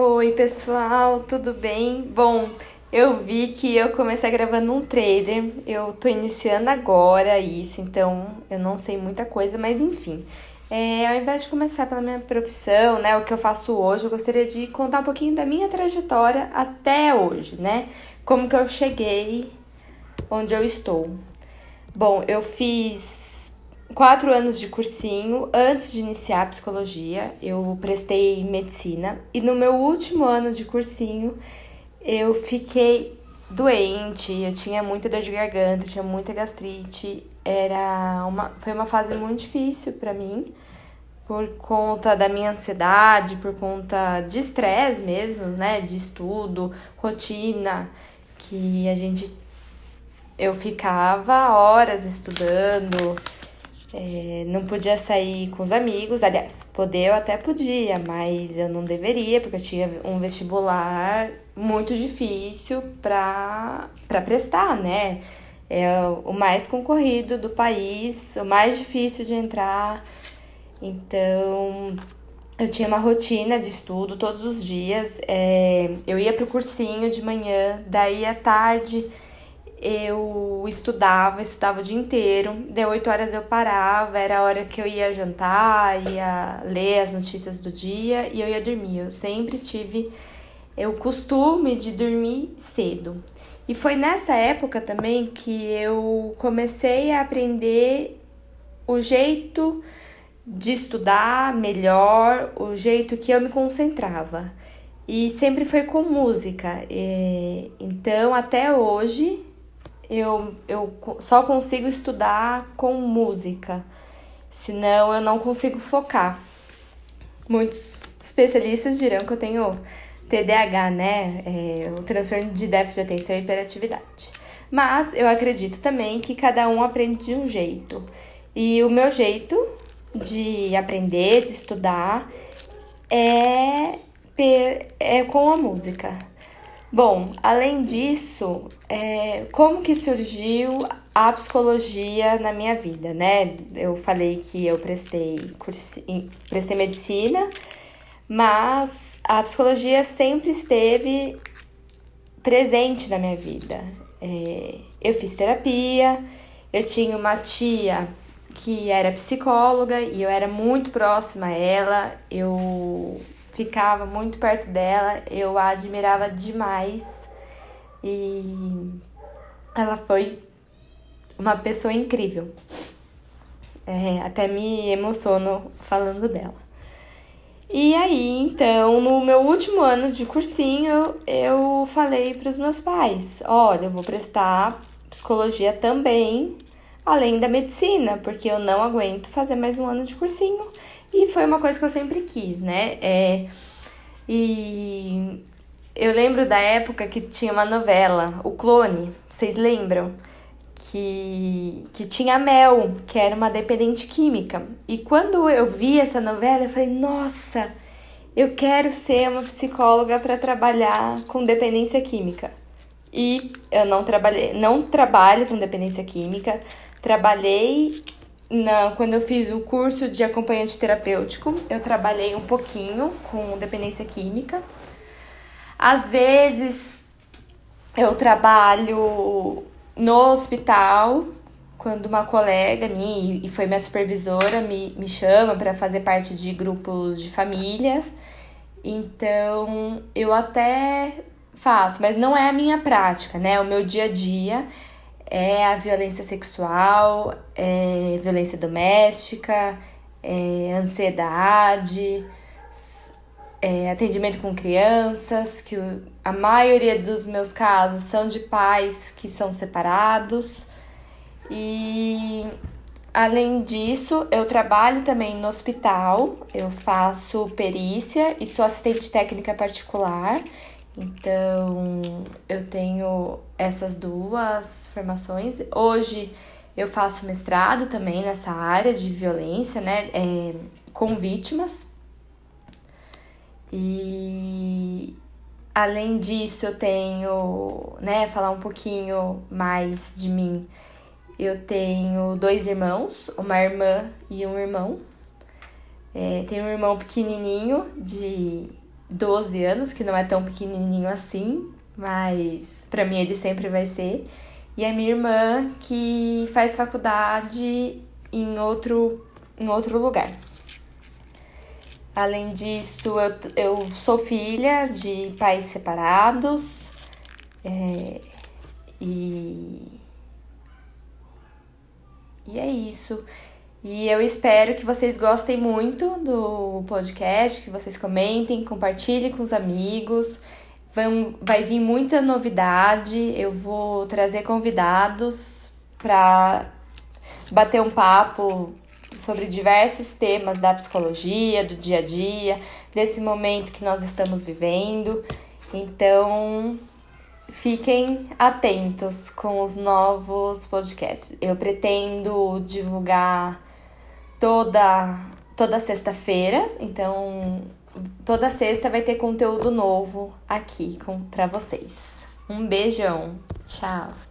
Oi, pessoal, tudo bem? Bom, eu vi que eu comecei gravando um trailer. Eu tô iniciando agora isso, então eu não sei muita coisa, mas enfim. É, ao invés de começar pela minha profissão, né, o que eu faço hoje, eu gostaria de contar um pouquinho da minha trajetória até hoje, né? Como que eu cheguei onde eu estou. Bom, eu fiz quatro anos de cursinho antes de iniciar a psicologia. Eu prestei medicina e no meu último ano de cursinho eu fiquei doente. Eu tinha muita dor de garganta, tinha muita gastrite era uma, foi uma fase muito difícil para mim, por conta da minha ansiedade, por conta de estresse mesmo, né, de estudo, rotina, que a gente eu ficava horas estudando, é, não podia sair com os amigos, aliás, poder eu até podia, mas eu não deveria, porque eu tinha um vestibular muito difícil para prestar, né? é o mais concorrido do país, o mais difícil de entrar. Então, eu tinha uma rotina de estudo todos os dias. É, eu ia para o cursinho de manhã, daí à tarde eu estudava, estudava o dia inteiro. De 8 horas eu parava, era a hora que eu ia jantar, ia ler as notícias do dia e eu ia dormir. Eu sempre tive o costume de dormir cedo. E foi nessa época também que eu comecei a aprender o jeito de estudar melhor, o jeito que eu me concentrava. E sempre foi com música. E, então, até hoje, eu, eu só consigo estudar com música, senão eu não consigo focar. Muitos especialistas dirão que eu tenho TDAH, né? É, o transtorno de déficit de atenção e hiperatividade. Mas eu acredito também que cada um aprende de um jeito. E o meu jeito de aprender, de estudar, é, é com a música. Bom, além disso, é, como que surgiu a psicologia na minha vida, né? Eu falei que eu prestei, cursi, prestei medicina mas a psicologia sempre esteve presente na minha vida. É, eu fiz terapia, eu tinha uma tia que era psicóloga e eu era muito próxima a ela, eu ficava muito perto dela, eu a admirava demais e ela foi uma pessoa incrível. É, até me emociono falando dela. E aí, então, no meu último ano de cursinho, eu falei para os meus pais: olha, eu vou prestar psicologia também, além da medicina, porque eu não aguento fazer mais um ano de cursinho. E foi uma coisa que eu sempre quis, né? É, e eu lembro da época que tinha uma novela, O Clone, vocês lembram? que, que tinha Mel, que era uma dependente química. E quando eu vi essa novela, eu falei: nossa, eu quero ser uma psicóloga para trabalhar com dependência química. E eu não trabalhei, não trabalho com dependência química. Trabalhei na, quando eu fiz o curso de acompanhante terapêutico, eu trabalhei um pouquinho com dependência química. Às vezes eu trabalho no hospital, quando uma colega minha, e foi minha supervisora, me, me chama para fazer parte de grupos de famílias. Então, eu até faço, mas não é a minha prática, né? O meu dia a dia é a violência sexual, é violência doméstica, é ansiedade, é atendimento com crianças, que a maioria dos meus casos são de pais que são separados. E além disso, eu trabalho também no hospital, eu faço perícia e sou assistente técnica particular. Então, eu tenho essas duas formações. Hoje eu faço mestrado também nessa área de violência, né, é, com vítimas. E Além disso, eu tenho, né, falar um pouquinho mais de mim. Eu tenho dois irmãos, uma irmã e um irmão. É, tenho um irmão pequenininho, de 12 anos, que não é tão pequenininho assim, mas para mim ele sempre vai ser. E a minha irmã que faz faculdade em outro, em outro lugar. Além disso, eu, eu sou filha de pais separados é, e, e é isso. E eu espero que vocês gostem muito do podcast, que vocês comentem, compartilhem com os amigos. Vão, vai vir muita novidade. Eu vou trazer convidados para bater um papo sobre diversos temas da psicologia, do dia a dia, desse momento que nós estamos vivendo. Então, fiquem atentos com os novos podcasts. Eu pretendo divulgar toda toda sexta-feira, então toda sexta vai ter conteúdo novo aqui com para vocês. Um beijão. Tchau.